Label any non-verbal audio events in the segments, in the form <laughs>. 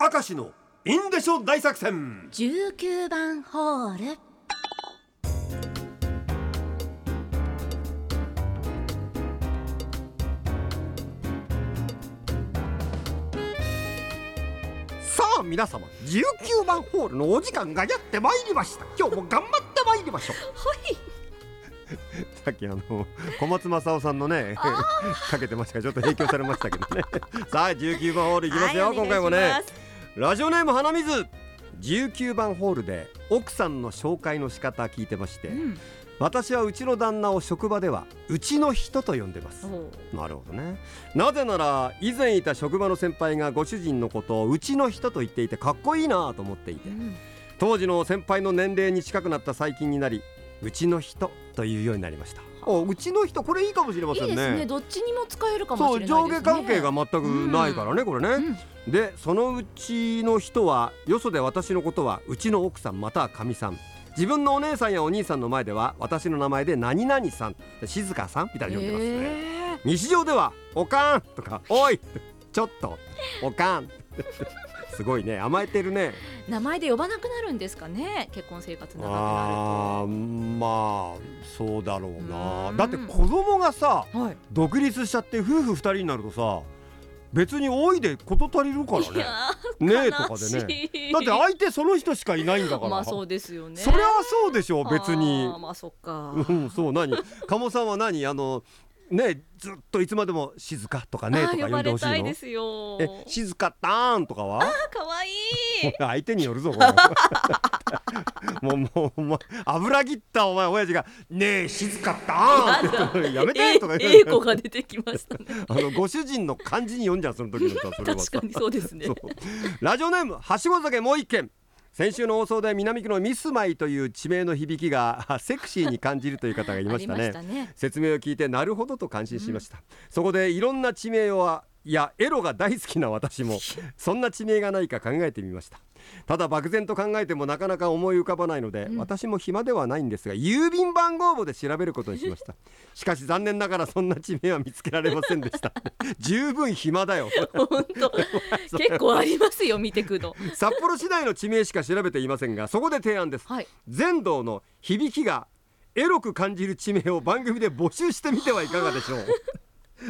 明石のインデショ大作戦。19番ホール。さあ皆様19番ホールのお時間がやってまいりました。今日も頑張ってまいりましょう。はい。さっきあの小松政夫さんのねかけてましたがちょっと影響されましたけどね。さあ19番ホールいきますよ、はい今回もねラジオネーム花水。19番ホールで奥さんの紹介の仕方聞いてまして、うん。私はうちの旦那を職場ではうちの人と呼んでます。おなるほどね。なぜなら以前いた職場の先輩がご主人のことをうちの人と言っていてかっこいいなと思っていてうん。当時の先輩の年齢に近くなった最近になりうちの人というようになりました。おうちの人これいいかもしれませんね。いいですね。どっちにも使えるかもしれないですね。上下関係が全くないからね、これね、うん。でそのうちの人はよそで私のことはうちの奥さんまたはかみさん。自分のお姉さんやお兄さんの前では私の名前で何々さん。静香さんみたいに呼んでますね、え日常では「おかん」とか「おい」ちょっと「おかん」すごいね。甘えてるね。ー名前で呼ばなくなるんですかね。結婚生活長くなあーまあそうだろううなだって子供がさるとはい。独立しちゃって夫婦二人になるとさ別に多いで事足りるからね。ねえーとかでね。だって相手その人しかいないんだから。まあそうですよね。そりゃそうでしょ別に。まあそっか。うんそう何？<laughs> 鴨さんは何？あのねずっといつまでも静かとかねとか呼んでほしいの？たいですよ。え静かたーんとかは？あ可愛い相手によるぞこれ。<laughs> もうもうもう油切ったお前親父がねえ静かたーんってやめてとか言うええ子が出てきましたねあのご主人の漢字に読んじゃうその時のさそれはさ確かにそうですねラジオネームはしご酒もう一件先週の放送で南区のミスマイという地名の響きがあセクシーに感じるという方がいましたね。<laughs> ね。説明を聞いてなるほどと感心しました、そこでいろんな地名はいやエロが大好きな私も <laughs> そんな地名がないか考えてみました。ただ漠然と考えてもなかなか思い浮かばないので、うん。私も暇ではないんですが郵便番号簿で調べることにしました。<laughs> しかし残念ながらそんな地名は見つけられませんでした。<laughs> 十分暇だよ。本当。結構ありますよ見てくの札幌市内の地名しか調べていませんがそこで提案です。はい。全道の響きがエロく感じる地名を番組で募集してみてはいかがでしょう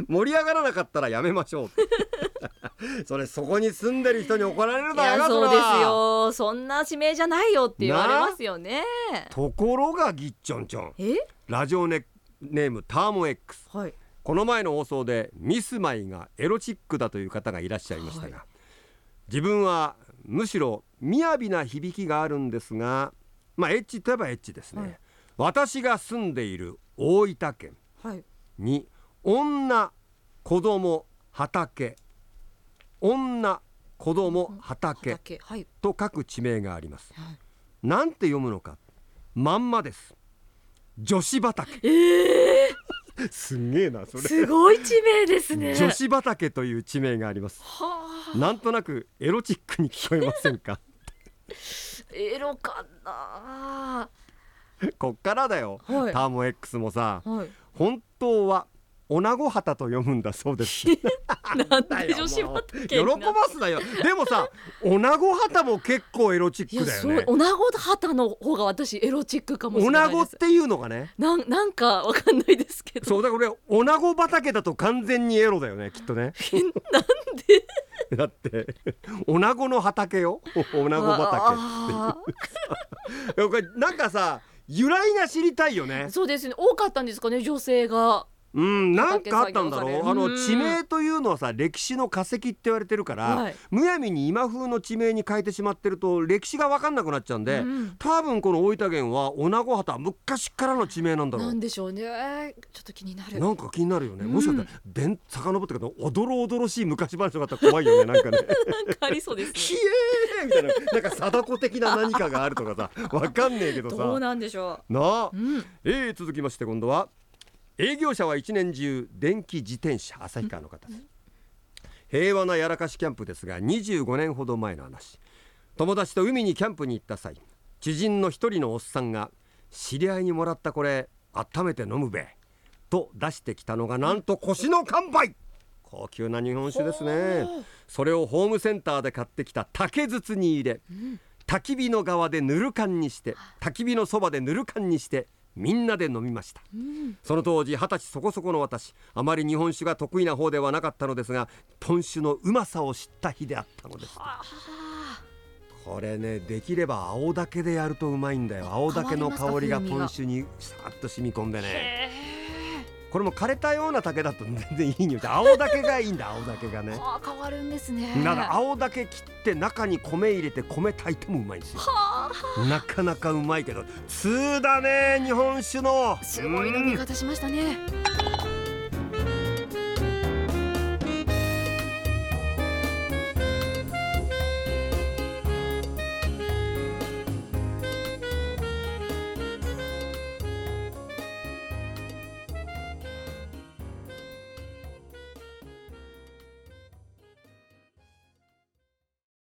盛り上がらなかったらやめましょう。<laughs> それそこに住んでる人に怒られるいだろやそうですよ。そんな指名じゃないよって言われますよね。ところがぎっちょんちょんえ？ラジオネネームターモ X はい。この前の放送でミスマイがエロチックだという方がいらっしゃいましたが、は自分はむしろ雅な響きがあるんですがまあエッチといえばエッチですね、はい。私が住んでいる大分県はい。に女子供畑。女子供畑。と書く地名があります。はい。なんて読むのか。まんまです。女子畑。ええ <laughs> すんげえなそれ。すごい地名ですね。女子畑という地名があります。はなんとなくエロチックに聞こえませんか？あエロかな。こっからだよ、はい。ターモ X もさはい。本当は女子旗と読むんだそうです。<laughs> なんで女子畑喜ばすなよ。でもさ女子旗も結構エロチックだよね。そう女子旗の方が私エロチックかもしれないです。女子っていうのがね。なんなんかわかんないですけど。そうだからこれ女子畑だと完全にエロだよねきっとね。なんで？だって女子の畑よ。女子畑あいやこれなんかさ由来が知りたいよね。ーそうですね。多かったんですかね女性がうんなんかあったんだろう。あの地名というのはさ歴史の化石って言われてるから、はい。むやみに今風の地名に変えてしまってると歴史が分かんなくなっちゃうんで、うん多分この大分県は女子畑は昔からの地名なんだろう。なんでしょうね。ちょっと気になる。なんか気になるよね、うん。もしかしたら伝遡ってからおどろおどろしい昔話があったら怖いよねなんかね。<laughs> なんかありそうです <laughs> ひねえーみたいな。なんか貞子的な何かがあるとかさわかんねえけどさ。どうなんでしょなあ。う、うん、えー、続きまして今度は営業者は一年中電気自転車旭川の方です。平和なやらかしキャンプですが25年ほど前の話。友達と海にキャンプに行った際知人の一人のおっさんが知り合いにもらったこれ温めて飲むべと出してきたのがなんと腰の乾杯高級な日本酒ですね。それをホームセンターで買ってきた竹筒に入れ、焚き火の側でぬる缶にして焚き火のそばでぬる缶にしてみんなで飲みました、その当時二十歳そこそこの私あまり日本酒が得意な方ではなかったのですがポン酒のうまさを知った日であったのです。これねできれば青竹でやるとうまいんだよ。青竹の香りがポン酒にさーっと染み込んでね。へこれも枯れたような竹だと全然いい匂い。で青竹がいいんだ青竹がね。ーあー変わるんですね。だから青竹切って中に米入れて米炊いてもうまいんですよ。はなかなかうまいけど。通だね日本酒の。あすごい飲みうん方しましたね